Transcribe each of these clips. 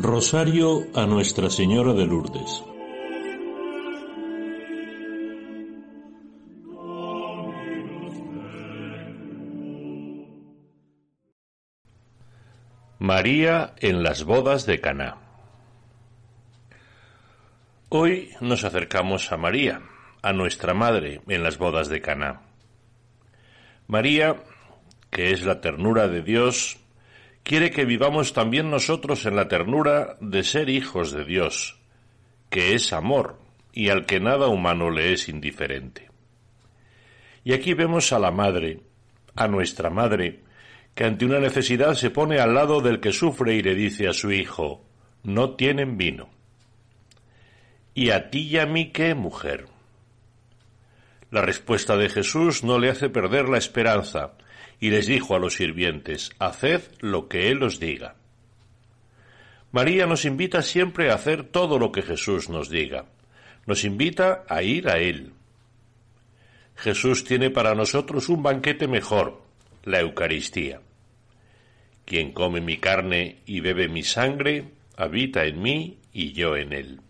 Rosario a Nuestra Señora de Lourdes. María en las bodas de Caná. Hoy nos acercamos a María, a nuestra madre en las bodas de Caná. María, que es la ternura de Dios, quiere que vivamos también nosotros en la ternura de ser hijos de Dios, que es amor y al que nada humano le es indiferente. Y aquí vemos a la madre, a nuestra madre, que ante una necesidad se pone al lado del que sufre y le dice a su hijo, no tienen vino. ¿Y a ti y a mí qué, mujer? La respuesta de Jesús no le hace perder la esperanza, y les dijo a los sirvientes, Haced lo que Él os diga. María nos invita siempre a hacer todo lo que Jesús nos diga. Nos invita a ir a Él. Jesús tiene para nosotros un banquete mejor, la Eucaristía. Quien come mi carne y bebe mi sangre, habita en mí y yo en él.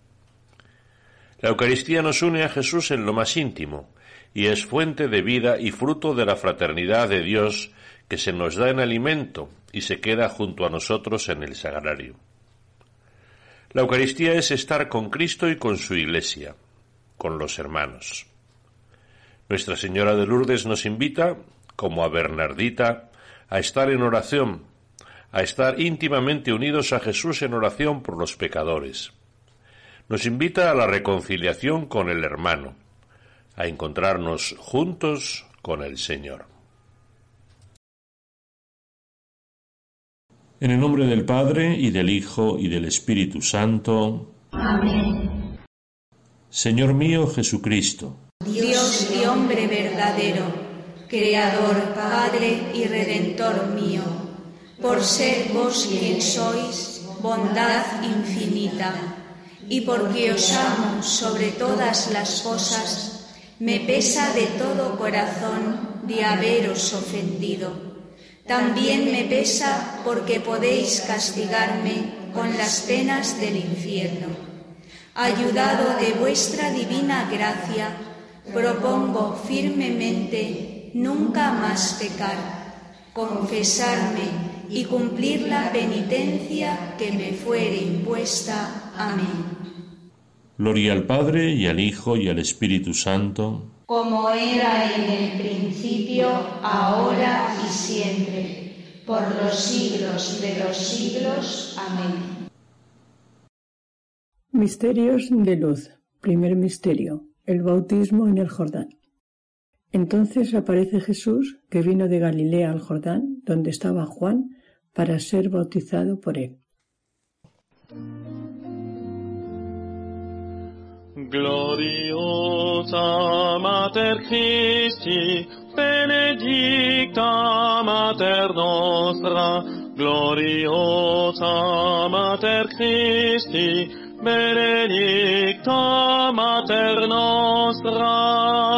La Eucaristía nos une a Jesús en lo más íntimo, y es fuente de vida y fruto de la fraternidad de Dios que se nos da en alimento y se queda junto a nosotros en el sagrario. La Eucaristía es estar con Cristo y con su Iglesia, con los hermanos. Nuestra Señora de Lourdes nos invita, como a Bernardita, a estar en oración, a estar íntimamente unidos a Jesús en oración por los pecadores. Nos invita a la reconciliación con el hermano, a encontrarnos juntos con el Señor. En el nombre del Padre y del Hijo y del Espíritu Santo. Amén. Señor mío Jesucristo. Dios y hombre verdadero, Creador, Padre y Redentor mío, por ser vos quien sois, bondad infinita, y porque os amo sobre todas las cosas, me pesa de todo corazón de haberos ofendido. También me pesa porque podéis castigarme con las penas del infierno. Ayudado de vuestra divina gracia, propongo firmemente nunca más pecar, confesarme y cumplir la penitencia que me fuere impuesta. Amén. Gloria al Padre y al Hijo y al Espíritu Santo. Como era en el principio, ahora y siempre, por los siglos de los siglos. Amén. Misterios de luz. Primer misterio. El bautismo en el Jordán. Entonces aparece Jesús, que vino de Galilea al Jordán, donde estaba Juan, para ser bautizado por él. Gloriosa Mater Christi, benedicta Mater nostra, gloriosa Mater Christi, benedicta Mater nostra.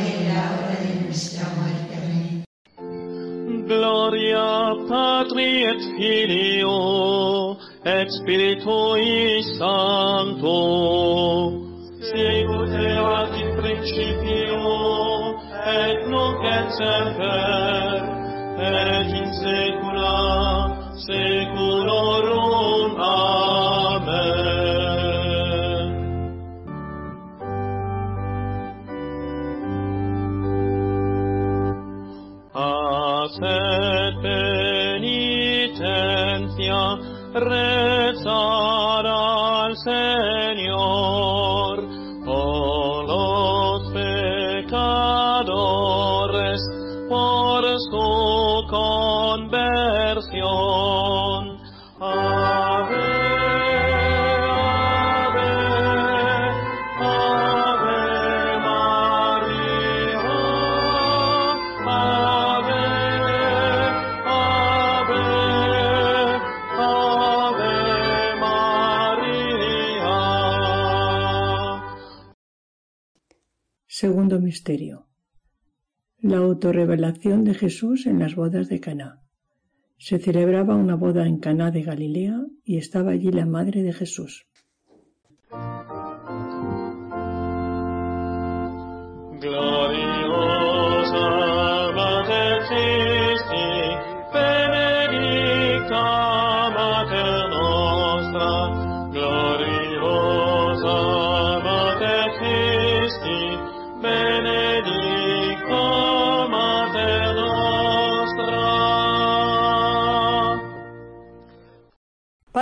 y Patri et Filio et Spiritui Sancto. Sicut erat in principio et nunc et semper et in saecula saeculorum. Amen. Penitencia, La autorrevelación de Jesús en las bodas de Caná. Se celebraba una boda en Caná de Galilea y estaba allí la madre de Jesús. Gloriosa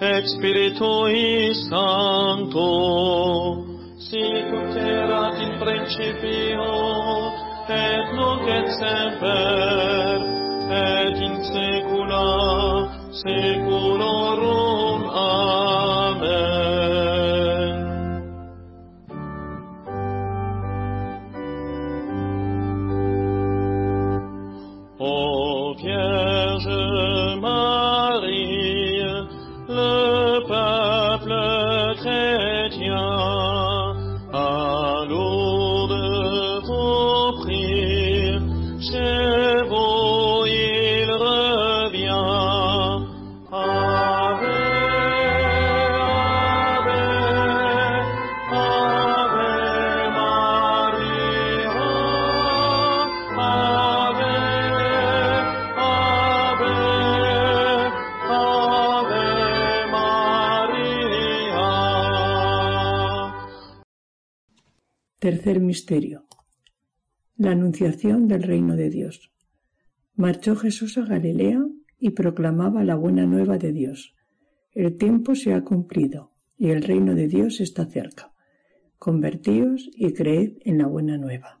et Spiritui Sancto, sic ut erat in principio, et nunc et semper, et in saecula saeculorum. Amen. Tercer misterio. La anunciación del reino de Dios. Marchó Jesús a Galilea y proclamaba la buena nueva de Dios. El tiempo se ha cumplido y el reino de Dios está cerca. Convertíos y creed en la buena nueva.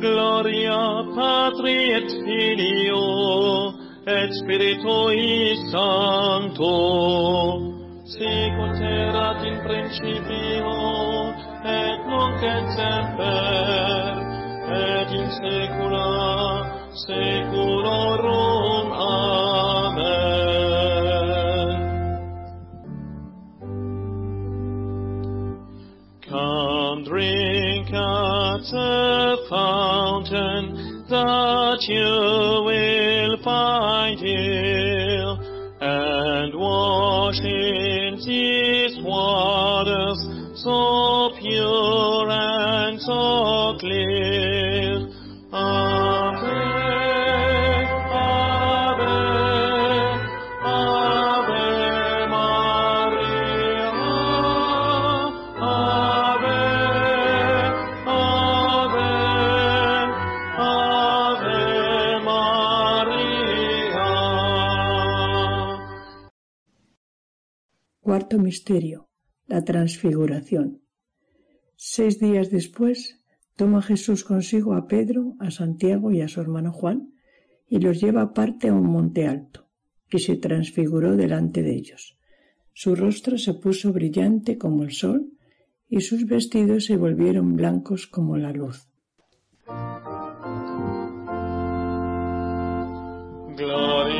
Gloria Patri et Filio et Spiritui Sancto, sicut erat in principio et nunc et semper et in saecula saeculorum. Amen. Come drink at that you Misterio, la transfiguración. Seis días después, toma Jesús consigo a Pedro, a Santiago y a su hermano Juan, y los lleva aparte a un monte alto, y se transfiguró delante de ellos. Su rostro se puso brillante como el sol y sus vestidos se volvieron blancos como la luz. Gloriosa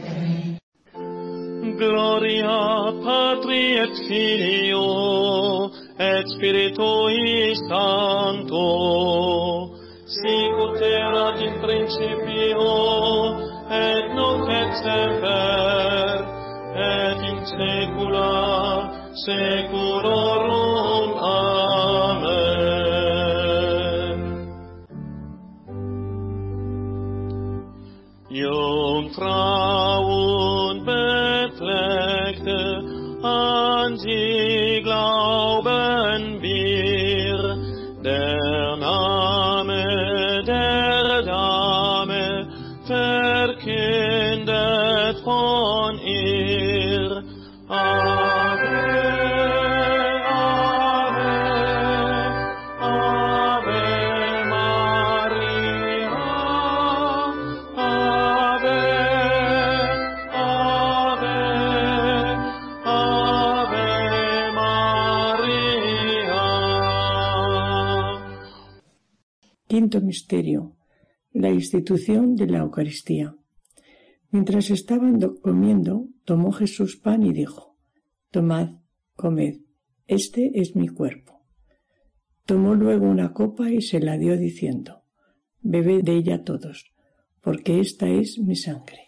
gloria patri et filio et spiritui sancto. Sic ut erat in principio et nunc et semper et in saecula saeculorum amen 心。Misterio, la institución de la Eucaristía. Mientras estaban comiendo, tomó Jesús pan y dijo, Tomad, comed, este es mi cuerpo. Tomó luego una copa y se la dio diciendo, Bebed de ella todos, porque esta es mi sangre.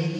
de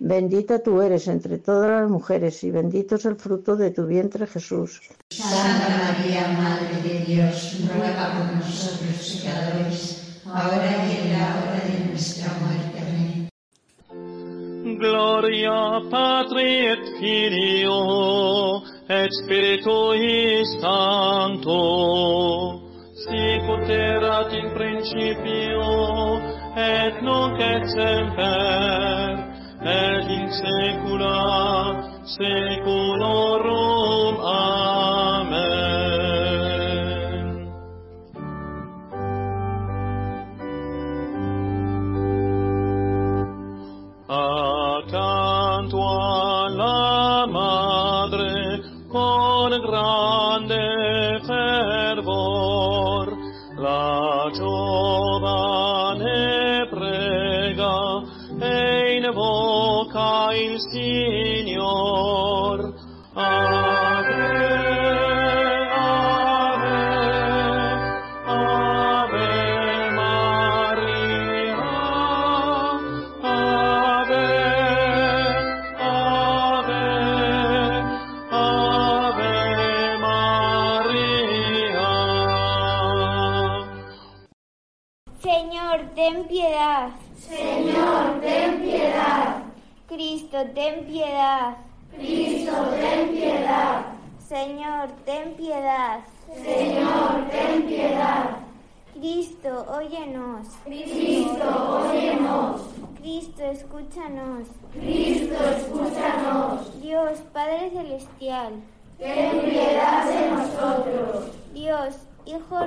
bendita tú eres entre todas las mujeres, y bendito es el fruto de tu vientre Jesús. Santa María, Madre de Dios, ruega por nosotros pecadores, ahora y en la hora de nuestra muerte. Amén. Gloria Patri et Filio et Spiritui Sancto, sicut erat in principio et nunc et semper et in saecula saeculorum. Amen.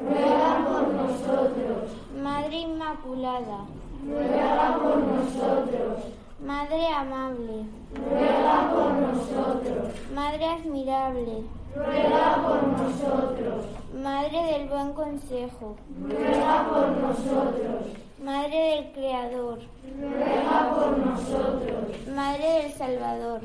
Ruega por nosotros. Madre Inmaculada. Ruega por nosotros. Madre Amable. Ruega por nosotros. Madre Admirable. Ruega por nosotros. Madre del Buen Consejo. Ruega por nosotros. Madre del Creador. Ruega por nosotros. Madre del Salvador.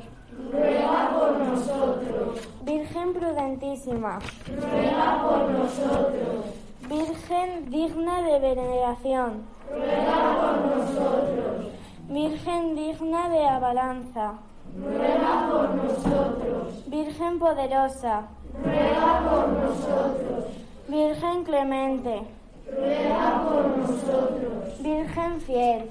Ruega por nosotros. Virgen prudentísima. Ruega por nosotros. Virgen digna de veneración. Ruega por nosotros. Virgen digna de abalanza. Ruega por nosotros. Virgen poderosa. Ruega por nosotros. Virgen clemente. Ruega por nosotros. Virgen fiel.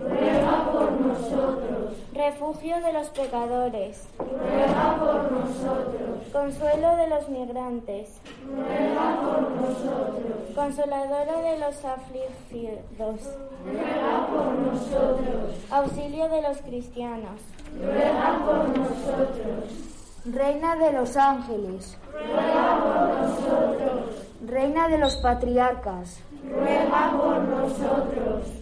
Ruega por nosotros. Refugio de los pecadores. Ruega por nosotros. Consuelo de los migrantes. Ruega por nosotros. Consoladora de los afligidos. Ruega por nosotros. Auxilio de los cristianos. Ruega por nosotros. Reina de los ángeles. Ruega por nosotros. Reina de los patriarcas. Ruega por nosotros.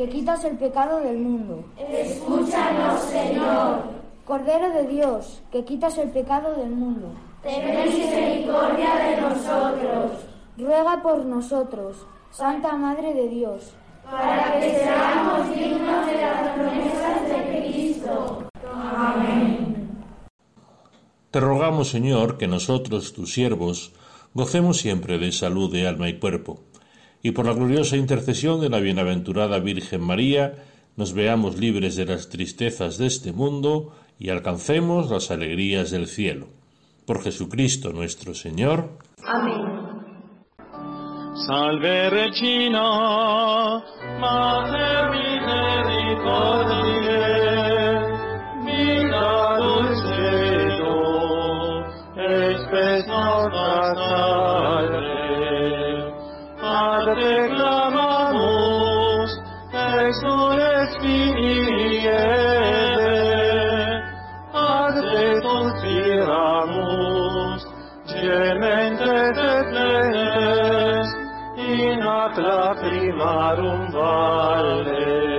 que quitas el pecado del mundo. Escúchanos, Señor. Cordero de Dios, que quitas el pecado del mundo. Ten misericordia de nosotros. Ruega por nosotros, Santa Madre de Dios, para que seamos dignos de las promesas de Cristo. Amén. Te rogamos, Señor, que nosotros, tus siervos, gocemos siempre de salud de alma y cuerpo, y por la gloriosa intercesión de la bienaventurada Virgen María, nos veamos libres de las tristezas de este mundo y alcancemos las alegrías del cielo. Por Jesucristo nuestro Señor. Amén. Salve Regina, Mater Misericordiae, vita dulcedo, espes nostra primar un valle.